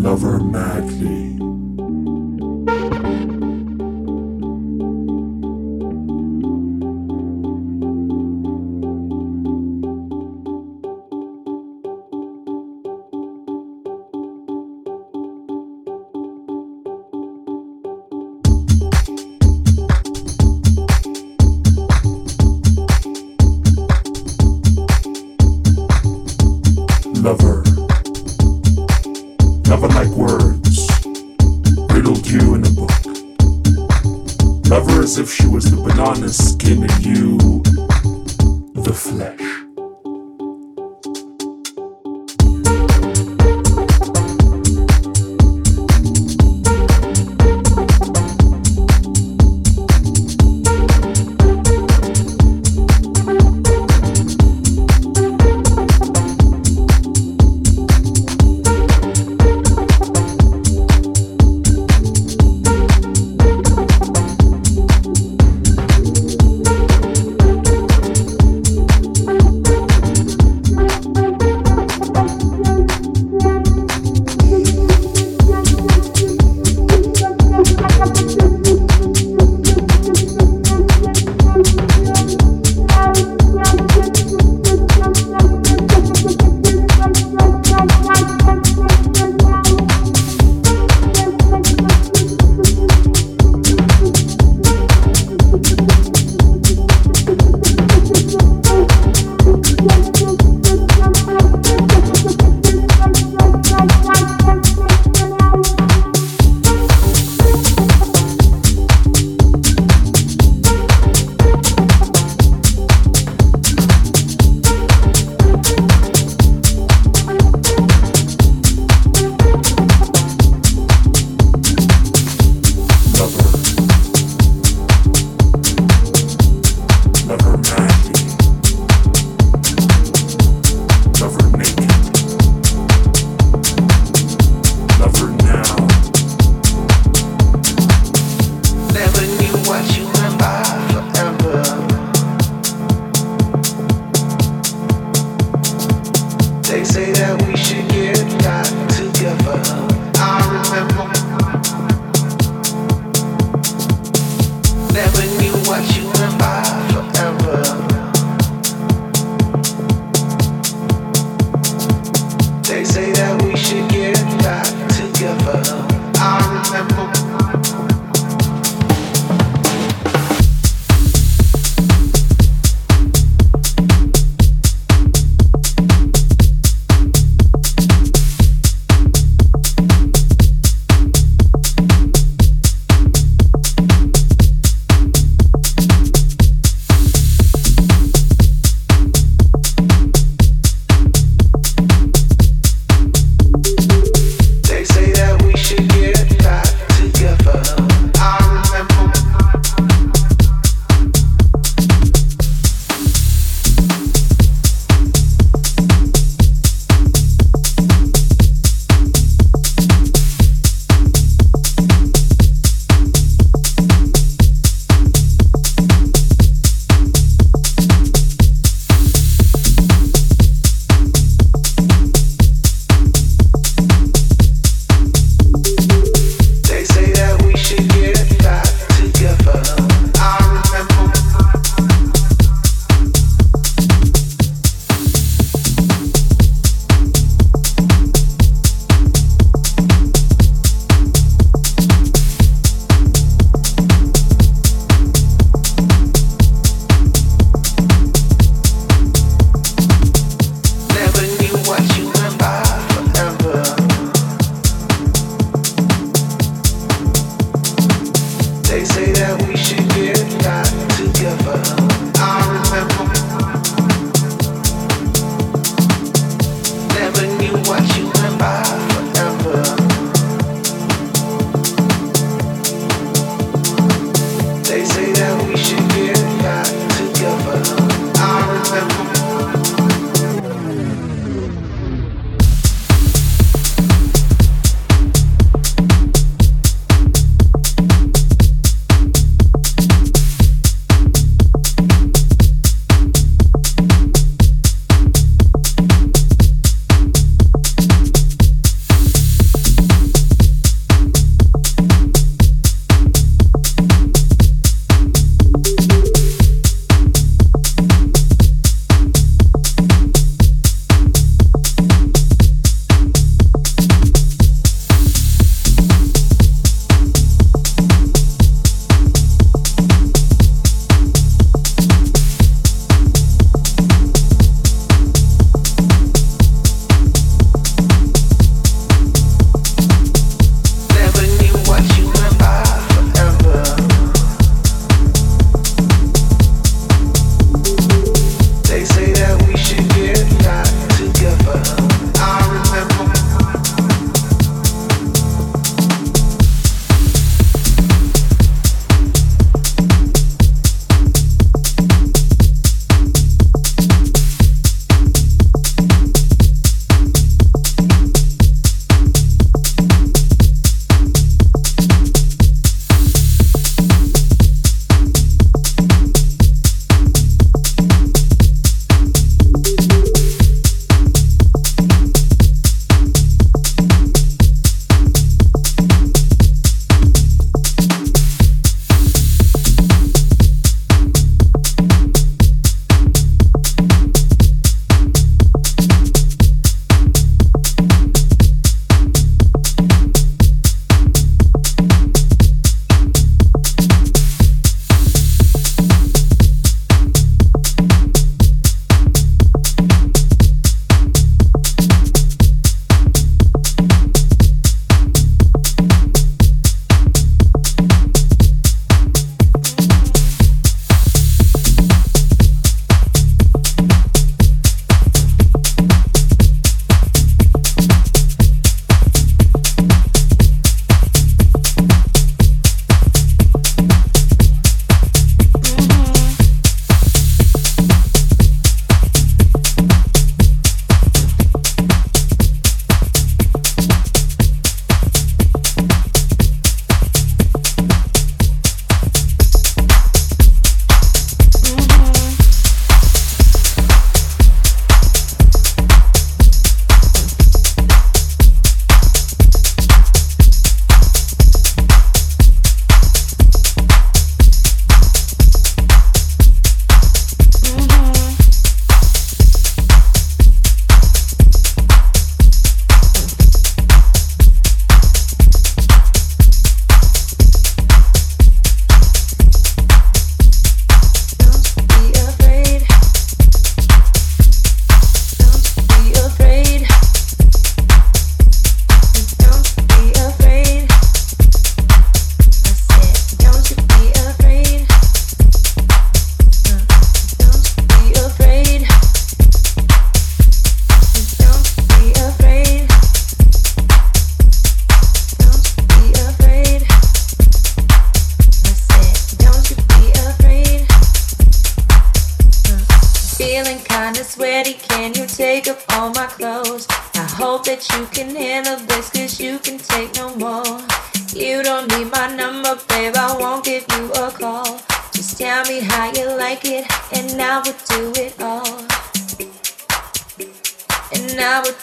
Love her madly.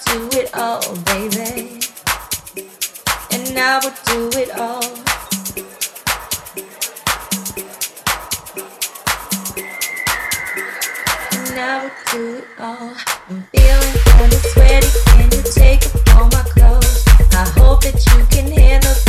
do it all, baby. And I will do it all. And I would do it all. I'm feeling kinda sweaty. Can you take off all my clothes? I hope that you can handle.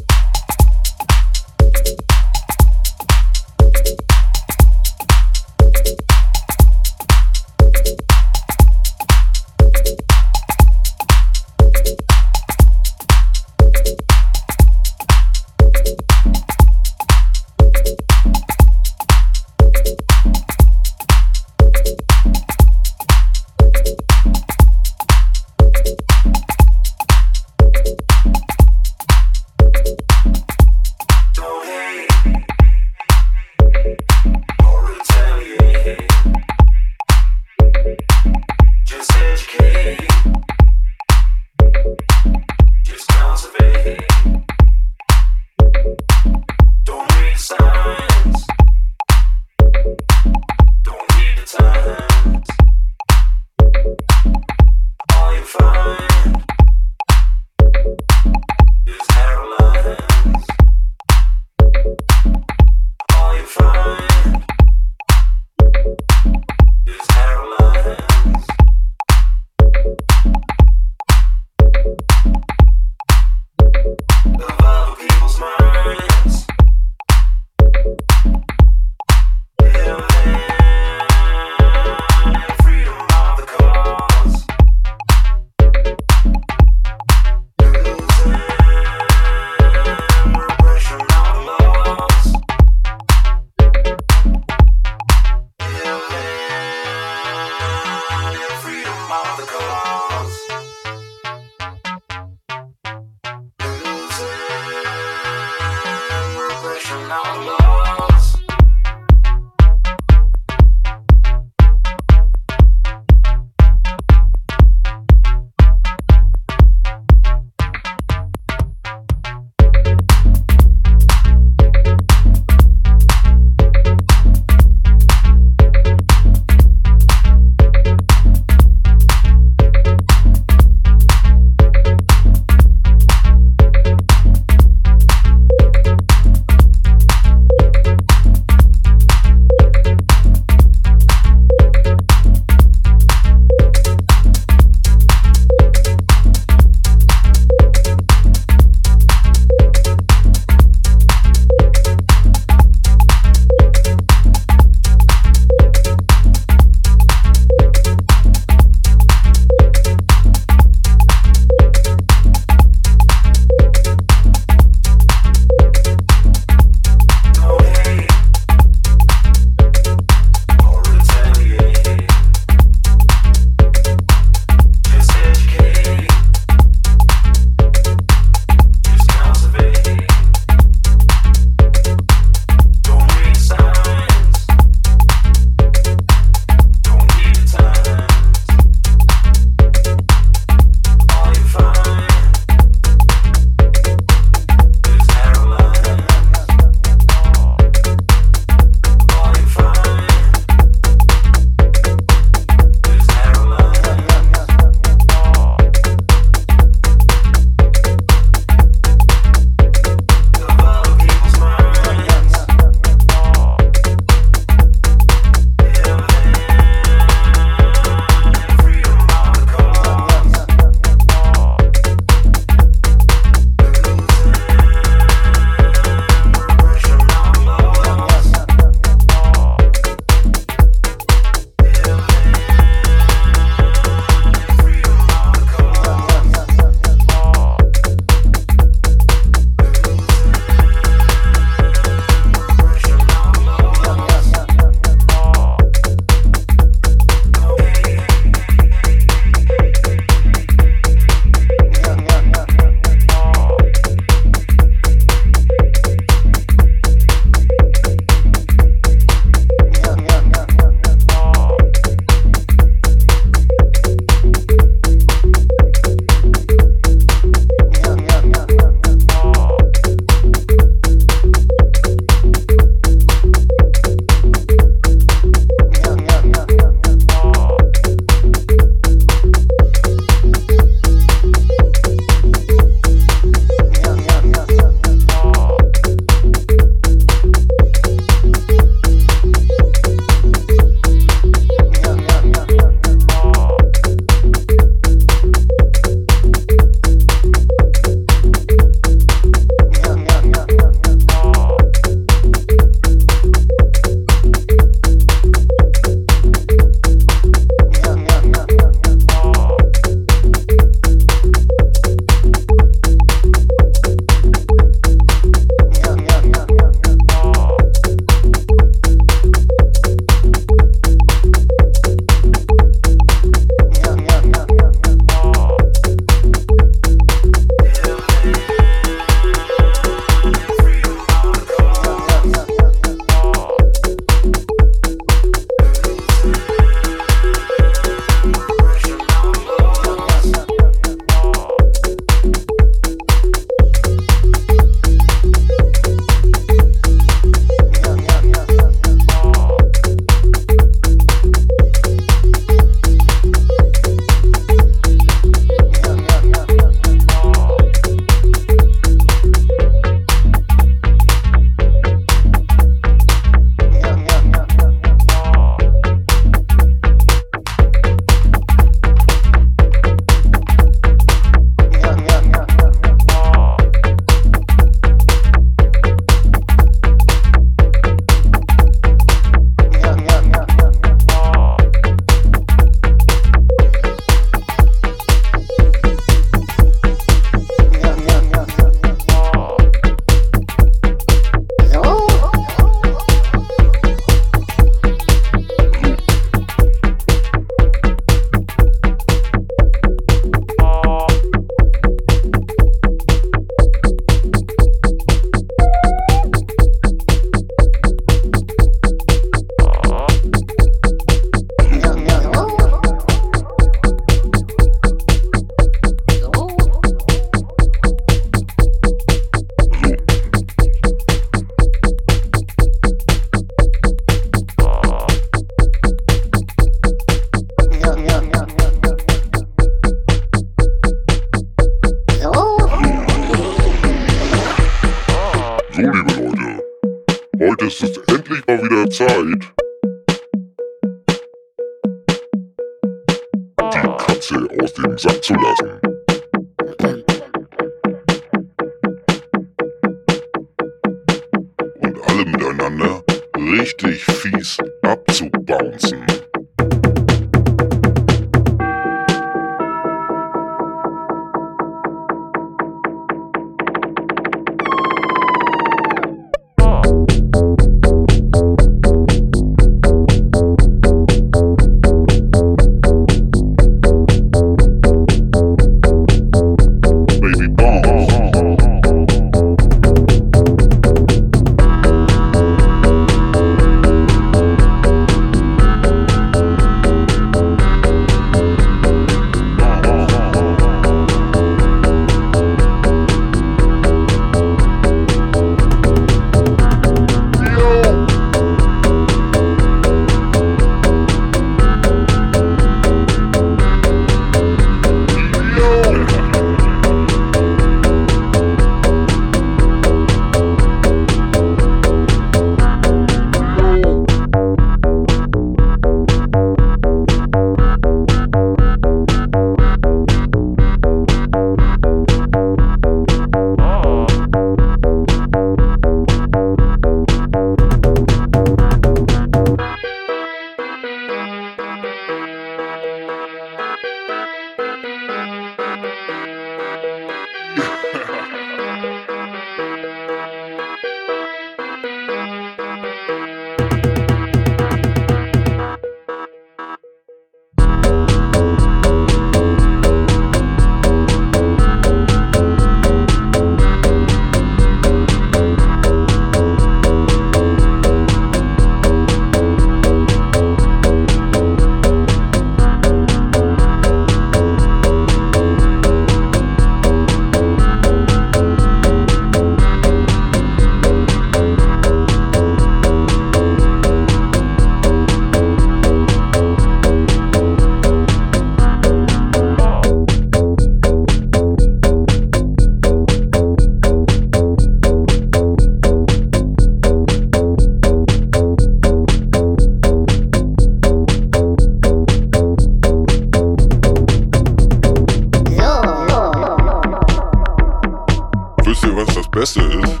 wisst ihr, was das Beste ist?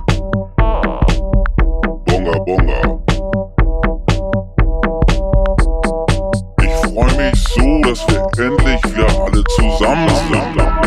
Bonga, bonga. Ich freue mich so, dass wir endlich wieder alle zusammen sind.